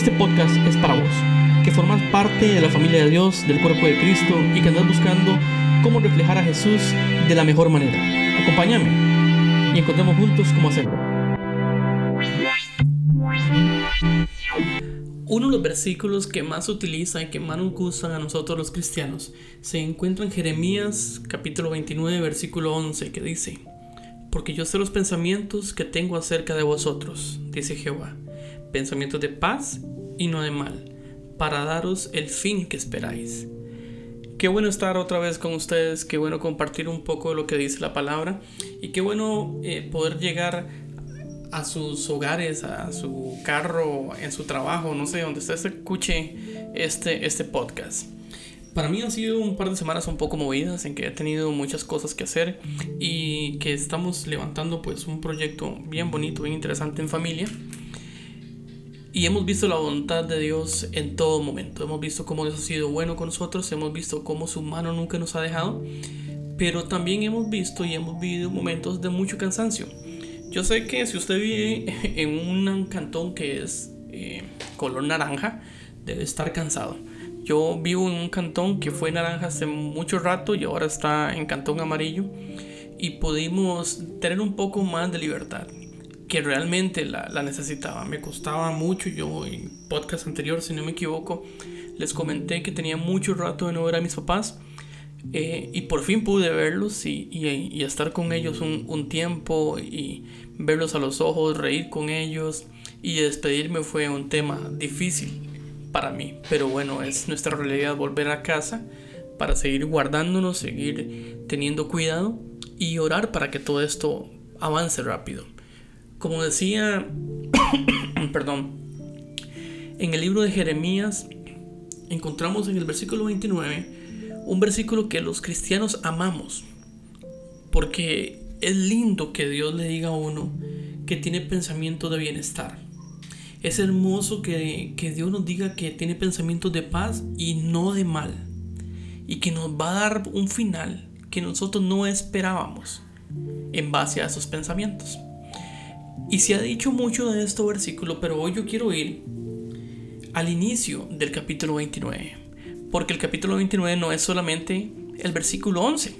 Este podcast es para vos, que formas parte de la familia de Dios, del cuerpo de Cristo y que andas buscando cómo reflejar a Jesús de la mejor manera. Acompáñame y encontremos juntos cómo hacerlo. Uno de los versículos que más utiliza y que más nos gustan a nosotros los cristianos se encuentra en Jeremías capítulo 29 versículo 11 que dice, Porque yo sé los pensamientos que tengo acerca de vosotros, dice Jehová pensamientos de paz y no de mal, para daros el fin que esperáis. Qué bueno estar otra vez con ustedes, qué bueno compartir un poco lo que dice la palabra y qué bueno eh, poder llegar a sus hogares, a su carro, en su trabajo, no sé, donde usted escuche este, este podcast. Para mí han sido un par de semanas un poco movidas en que he tenido muchas cosas que hacer y que estamos levantando pues un proyecto bien bonito, bien interesante en familia y hemos visto la voluntad de Dios en todo momento. Hemos visto cómo Dios ha sido bueno con nosotros. Hemos visto cómo su mano nunca nos ha dejado. Pero también hemos visto y hemos vivido momentos de mucho cansancio. Yo sé que si usted vive en un cantón que es eh, color naranja, debe estar cansado. Yo vivo en un cantón que fue naranja hace mucho rato y ahora está en cantón amarillo. Y pudimos tener un poco más de libertad que realmente la, necesitaba. Me costaba mucho. Yo en podcast anterior, si no me equivoco, les comenté que tenía mucho rato de no ver a mis papás. Eh, y por fin pude verlos y, estar con ellos un, un, tiempo y verlos a los ojos, reír con ellos y despedirme fue un tema difícil para mí. Pero bueno, es nuestra realidad volver a casa para seguir guardándonos, seguir teniendo cuidado y orar para que todo esto avance rápido. Como decía, perdón, en el libro de Jeremías encontramos en el versículo 29 un versículo que los cristianos amamos, porque es lindo que Dios le diga a uno que tiene pensamiento de bienestar. Es hermoso que, que Dios nos diga que tiene pensamientos de paz y no de mal, y que nos va a dar un final que nosotros no esperábamos en base a esos pensamientos. Y se ha dicho mucho de este versículo, pero hoy yo quiero ir al inicio del capítulo 29. Porque el capítulo 29 no es solamente el versículo 11.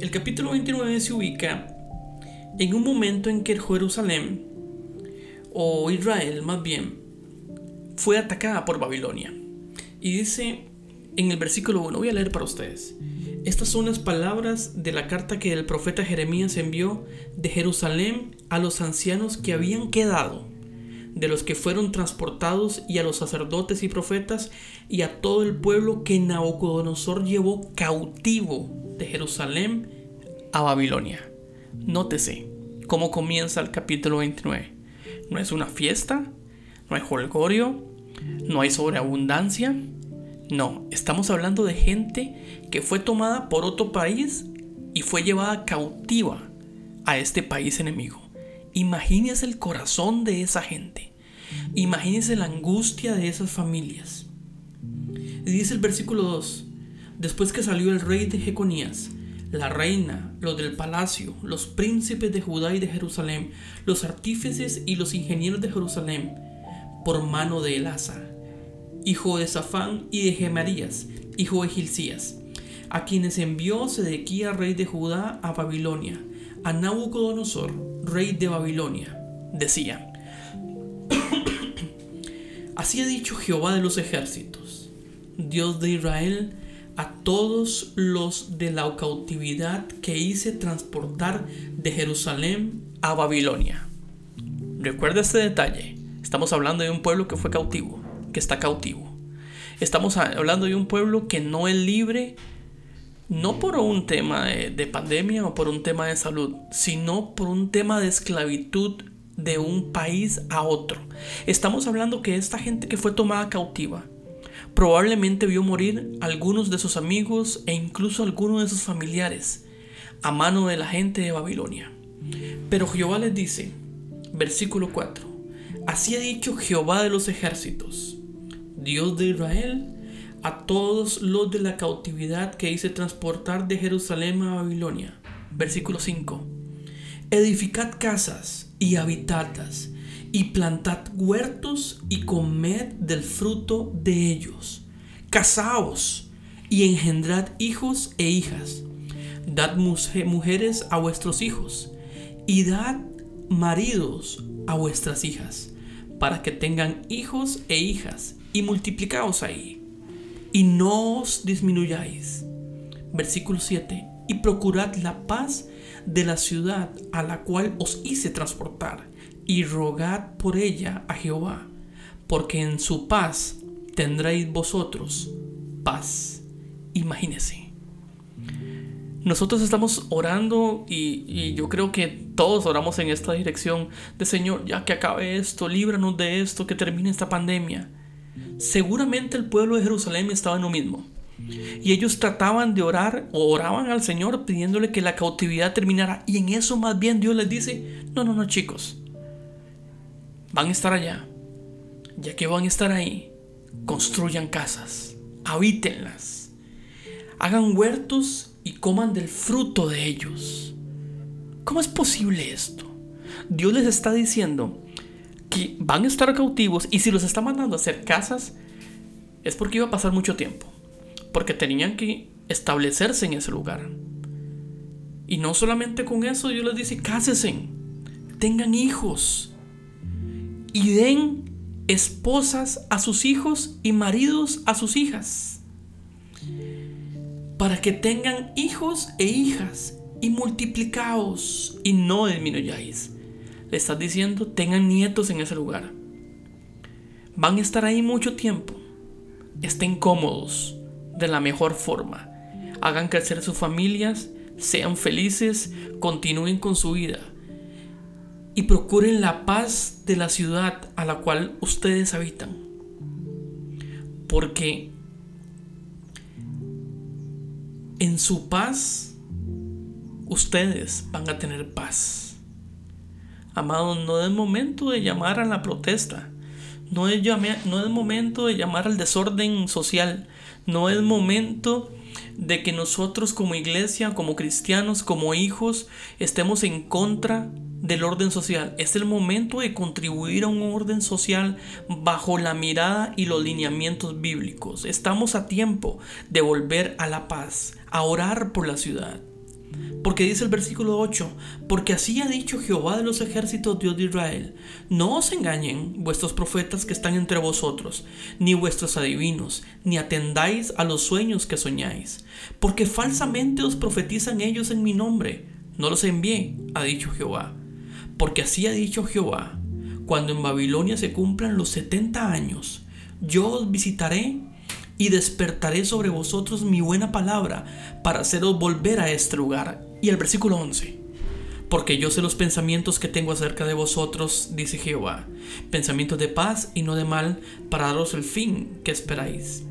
El capítulo 29 se ubica en un momento en que Jerusalén, o Israel más bien, fue atacada por Babilonia. Y dice en el versículo 1, voy a leer para ustedes. Estas son las palabras de la carta que el profeta Jeremías envió de Jerusalén a los ancianos que habían quedado, de los que fueron transportados y a los sacerdotes y profetas y a todo el pueblo que Nabucodonosor llevó cautivo de Jerusalén a Babilonia. Nótese cómo comienza el capítulo 29. No es una fiesta, no hay holgorio, no hay sobreabundancia, no, estamos hablando de gente que fue tomada por otro país y fue llevada cautiva a este país enemigo. Imagínese el corazón de esa gente. Imagínese la angustia de esas familias. Dice el versículo 2, después que salió el rey de Jeconías, la reina, los del palacio, los príncipes de Judá y de Jerusalén, los artífices y los ingenieros de Jerusalén, por mano de Elasa, hijo de Safán, y de Gemarías, hijo de Gilcías, a quienes envió Sedequía, rey de Judá, a Babilonia, a Nabucodonosor, rey de Babilonia. Decía, Así ha dicho Jehová de los ejércitos, Dios de Israel, a todos los de la cautividad que hice transportar de Jerusalén a Babilonia. Recuerda este detalle, estamos hablando de un pueblo que fue cautivo que está cautivo. Estamos hablando de un pueblo que no es libre, no por un tema de, pandemia o por un tema de salud, sino por un tema de esclavitud de un país a otro. Estamos hablando que esta gente que fue tomada cautiva probablemente vio morir algunos de sus amigos e incluso algunos de sus familiares a mano de la gente de Babilonia. Pero Jehová les dice, versículo 4, así ha dicho Jehová de los ejércitos, Dios de Israel, a todos los de la cautividad que hice transportar de Jerusalén a Babilonia. Versículo 5. Edificad casas y habitadlas, y plantad huertos y comed del fruto de ellos. Casaos y engendrad hijos e hijas. Dad mujeres a vuestros hijos y dad maridos a vuestras hijas, para que tengan hijos e hijas y multiplicaos ahí. Y no os disminuyáis. Versículo 7. Y procurad la paz de la ciudad a la cual os hice transportar, y rogad por ella a Jehová, porque en su paz tendréis vosotros paz. Imagínese. Nosotros estamos orando y, y, yo creo que todos oramos en esta dirección de Señor, ya que acabe esto, líbranos de esto, que termine esta pandemia. Seguramente el pueblo de Jerusalén estaba en lo mismo. Y ellos trataban de orar o oraban al Señor pidiéndole que la cautividad terminara. Y en eso más bien Dios les dice, no, no, no chicos, van a estar allá. Ya que van a estar ahí, construyan casas, habítenlas, hagan huertos y coman del fruto de ellos. ¿Cómo es posible esto? Dios les está diciendo que van a estar cautivos y si los está mandando a hacer casas es porque iba a pasar mucho tiempo porque tenían que establecerse en ese lugar. Y no solamente con eso, Dios les dice, cásense, tengan hijos y den esposas a sus hijos y maridos a sus hijas. Para que tengan hijos e hijas y multiplicaos y no disminuyáis. Le estás diciendo, tengan nietos en ese lugar. Van a estar ahí mucho tiempo. Estén cómodos de la mejor forma. Hagan crecer sus familias, sean felices, continúen con su vida y procuren la paz de la ciudad a la cual ustedes habitan. Porque en su paz ustedes van a tener paz. Amados, no es momento de llamar a la protesta. No es, no es momento de llamar al desorden social. No es momento de que nosotros como iglesia, como cristianos, como hijos, estemos en contra del orden social. Es el momento de contribuir a un orden social bajo la mirada y los lineamientos bíblicos. Estamos a tiempo de volver a la paz, a orar por la ciudad. Porque dice el versículo 8, porque así ha dicho Jehová de los ejércitos, Dios de Israel, no os engañen vuestros profetas que están entre vosotros, ni vuestros adivinos, ni atendáis a los sueños que soñáis, porque falsamente os profetizan ellos en mi nombre. No los envié, ha dicho Jehová. Porque así ha dicho Jehová, cuando en Babilonia se cumplan los setenta años, yo os visitaré y despertaré sobre vosotros mi buena palabra para haceros volver a este lugar. Y el versículo 11. Porque yo sé los pensamientos que tengo acerca de vosotros, dice Jehová, pensamientos de paz y no de mal, para daros el fin que esperáis.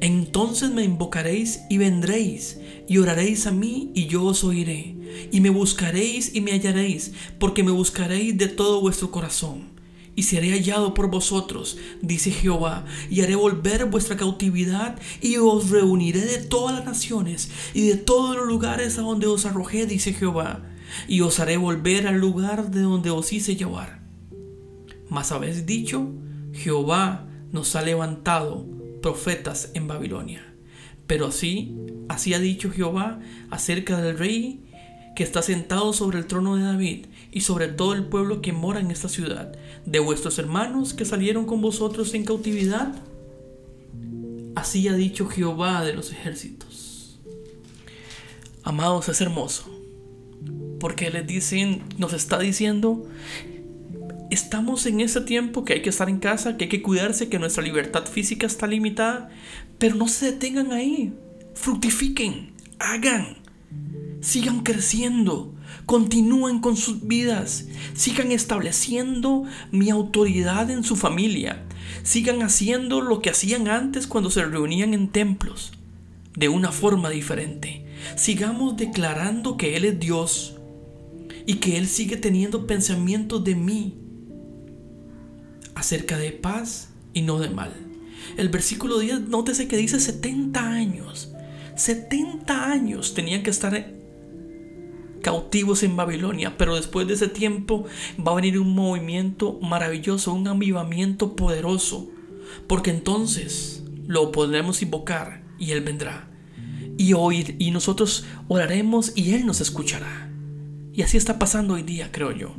Entonces me invocaréis y vendréis, y oraréis a mí y yo os oiré, y me buscaréis y me hallaréis, porque me buscaréis de todo vuestro corazón y seré hallado por vosotros, dice Jehová, y haré volver vuestra cautividad, y os reuniré de todas las naciones y de todos los lugares a donde os arrojé, dice Jehová, y os haré volver al lugar de donde os hice llevar. Mas habéis dicho, Jehová nos ha levantado profetas en Babilonia. Pero así, así ha dicho Jehová acerca del rey que está sentado sobre el trono de David y sobre todo el pueblo que mora en esta ciudad, de vuestros hermanos que salieron con vosotros en cautividad. Así ha dicho Jehová de los ejércitos. Amados, es hermoso, porque les dicen, nos está diciendo, estamos en ese tiempo que hay que estar en casa, que hay que cuidarse, que nuestra libertad física está limitada, pero no se detengan ahí, fructifiquen, hagan sigan creciendo, continúen con sus vidas, sigan estableciendo mi autoridad en su familia, sigan haciendo lo que hacían antes cuando se reunían en templos, de una forma diferente. Sigamos declarando que Él es Dios y que Él sigue teniendo pensamientos de mí acerca de paz y no de mal. El versículo 10, nótese que dice 70 años. 70 años tenían que estar cautivos en Babilonia, pero después de ese tiempo va a venir un movimiento maravilloso, un avivamiento poderoso, porque entonces lo podremos invocar y Él vendrá y oír y nosotros oraremos y Él nos escuchará. Y así está pasando hoy día, creo yo.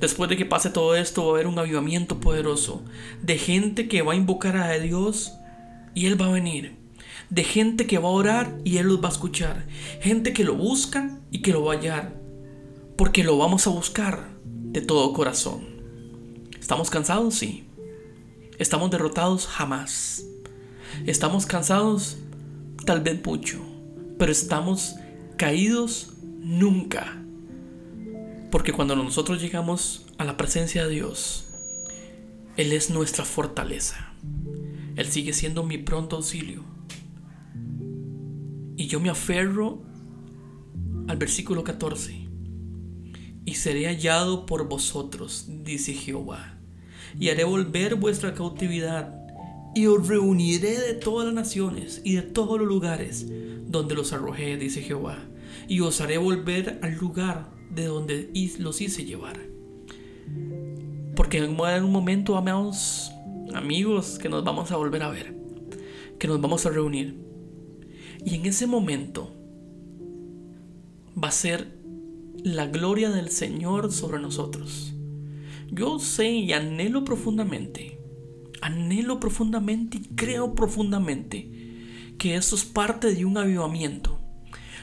Después de que pase todo esto va a haber un avivamiento poderoso de gente que va a invocar a Dios y Él va a venir. De gente que va a orar y Él los va a escuchar. Gente que lo busca y que lo va a hallar. Porque lo vamos a buscar de todo corazón. ¿Estamos cansados? Sí. ¿Estamos derrotados? Jamás. ¿Estamos cansados? Tal vez mucho. Pero estamos caídos nunca. Porque cuando nosotros llegamos a la presencia de Dios, Él es nuestra fortaleza. Él sigue siendo mi pronto auxilio. Y yo me aferro al versículo 14. Y seré hallado por vosotros, dice Jehová. Y haré volver vuestra cautividad. Y os reuniré de todas las naciones y de todos los lugares donde los arrojé, dice Jehová. Y os haré volver al lugar de donde los hice llevar. Porque en un momento, amados amigos, que nos vamos a volver a ver, que nos vamos a reunir. Y en ese momento va a ser la gloria del Señor sobre nosotros. Yo sé y anhelo profundamente, anhelo profundamente y creo profundamente que eso es parte de un avivamiento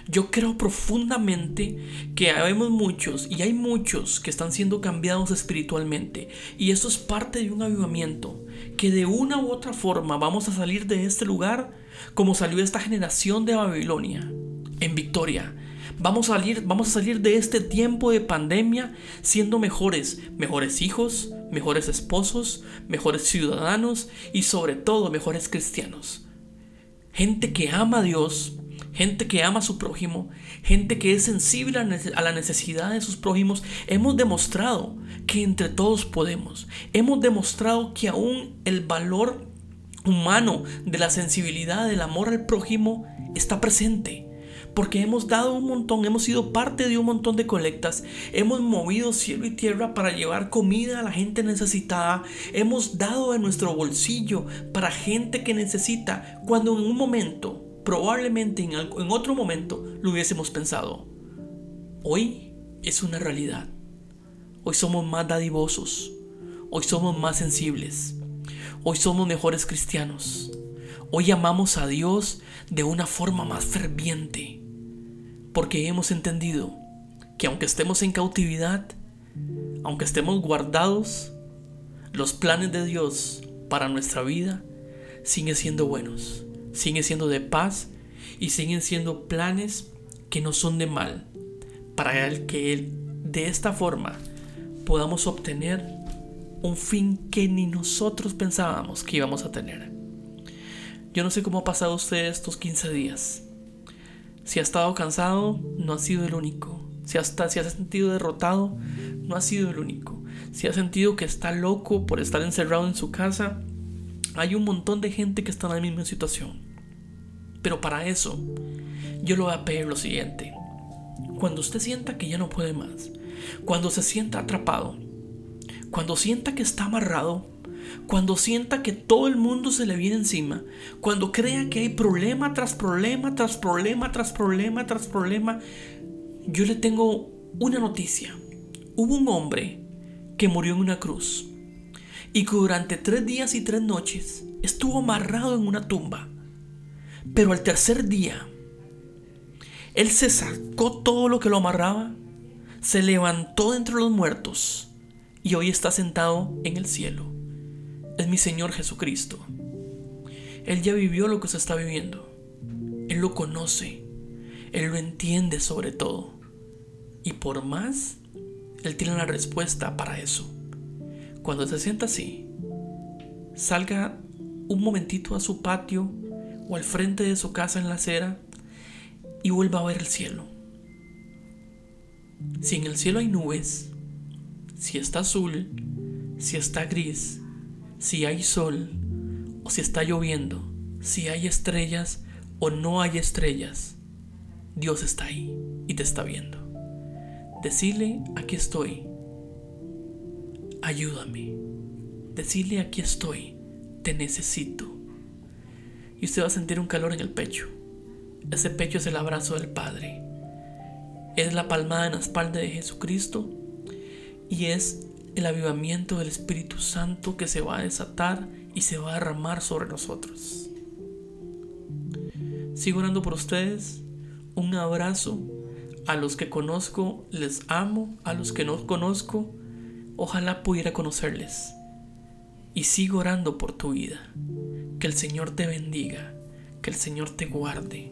yo creo profundamente que habemos muchos y hay muchos que están siendo cambiados espiritualmente y eso es parte de un avivamiento que de una u otra forma vamos a salir de este lugar como salió esta generación de Babilonia en victoria. Vamos a salir, vamos a salir de este tiempo de pandemia siendo mejores, mejores hijos, mejores esposos, mejores ciudadanos y sobre todo mejores cristianos. Gente que ama a Dios, gente que ama a su prójimo, gente que es sensible a la necesidad de sus prójimos, hemos demostrado que entre todos podemos. Hemos demostrado que aún el valor humano de la sensibilidad, del amor al prójimo está presente. Porque hemos dado un montón, hemos sido parte de un montón de colectas, hemos movido cielo y tierra para llevar comida a la gente necesitada, hemos dado de nuestro bolsillo para gente que necesita, cuando en un momento probablemente en, en otro momento lo hubiésemos pensado. Hoy es una realidad. Hoy somos más dadivosos. Hoy somos más sensibles. Hoy somos mejores cristianos. Hoy amamos a Dios de una forma más ferviente. Porque hemos entendido que aunque estemos en cautividad, aunque estemos guardados, los planes de Dios para nuestra vida siguen siendo buenos siguen siendo de paz y siguen siendo planes que no son de mal, para el que de esta forma podamos obtener un fin que ni nosotros pensábamos que íbamos a tener. Yo no sé cómo ha pasado usted estos 15 días. Si ha estado cansado, no ha sido el único. Si, hasta, si ha sentido derrotado, no ha sido el único. Si ha sentido que está loco por estar encerrado en su casa, hay un montón de gente que está en la misma situación. Pero para eso, yo le voy a pedir lo siguiente. Cuando usted sienta que ya no puede más, cuando se sienta atrapado, cuando sienta que está amarrado, cuando sienta que todo el mundo se le viene encima, cuando crea que hay problema tras problema, tras problema, tras problema, tras problema, yo le tengo una noticia. Hubo un hombre que murió en una cruz y que durante tres días y tres noches estuvo amarrado en una tumba. Pero al tercer día, él se sacó todo lo que lo amarraba, se levantó entre los muertos y hoy está sentado en el cielo. Es mi Señor Jesucristo. Él ya vivió lo que se está viviendo. Él lo conoce. Él lo entiende sobre todo. Y por más, Él tiene la respuesta para eso. Cuando se sienta así, salga un momentito a su patio o al frente de su casa en la acera y vuelva a ver el cielo. Si en el cielo hay nubes, si está azul, si está gris, si hay sol o si está lloviendo, si hay estrellas o no hay estrellas, Dios está ahí y te está viendo. Decirle, aquí estoy. Ayúdame. Decirle, aquí estoy. Te necesito. Y usted va a sentir un calor en el pecho. Ese pecho es el abrazo del Padre. Es la palmada en la espalda de Jesucristo. Y es el avivamiento del Espíritu Santo que se va a desatar y se va a derramar sobre nosotros. Sigo orando por ustedes. Un abrazo. A los que conozco les amo. A los que no conozco, ojalá pudiera conocerles. Y sigo orando por tu vida. Que el Señor te bendiga. Que el Señor te guarde.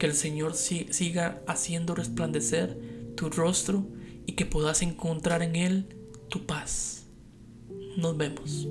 Que el Señor siga haciendo resplandecer tu rostro y que puedas encontrar en Él tu paz. Nos vemos.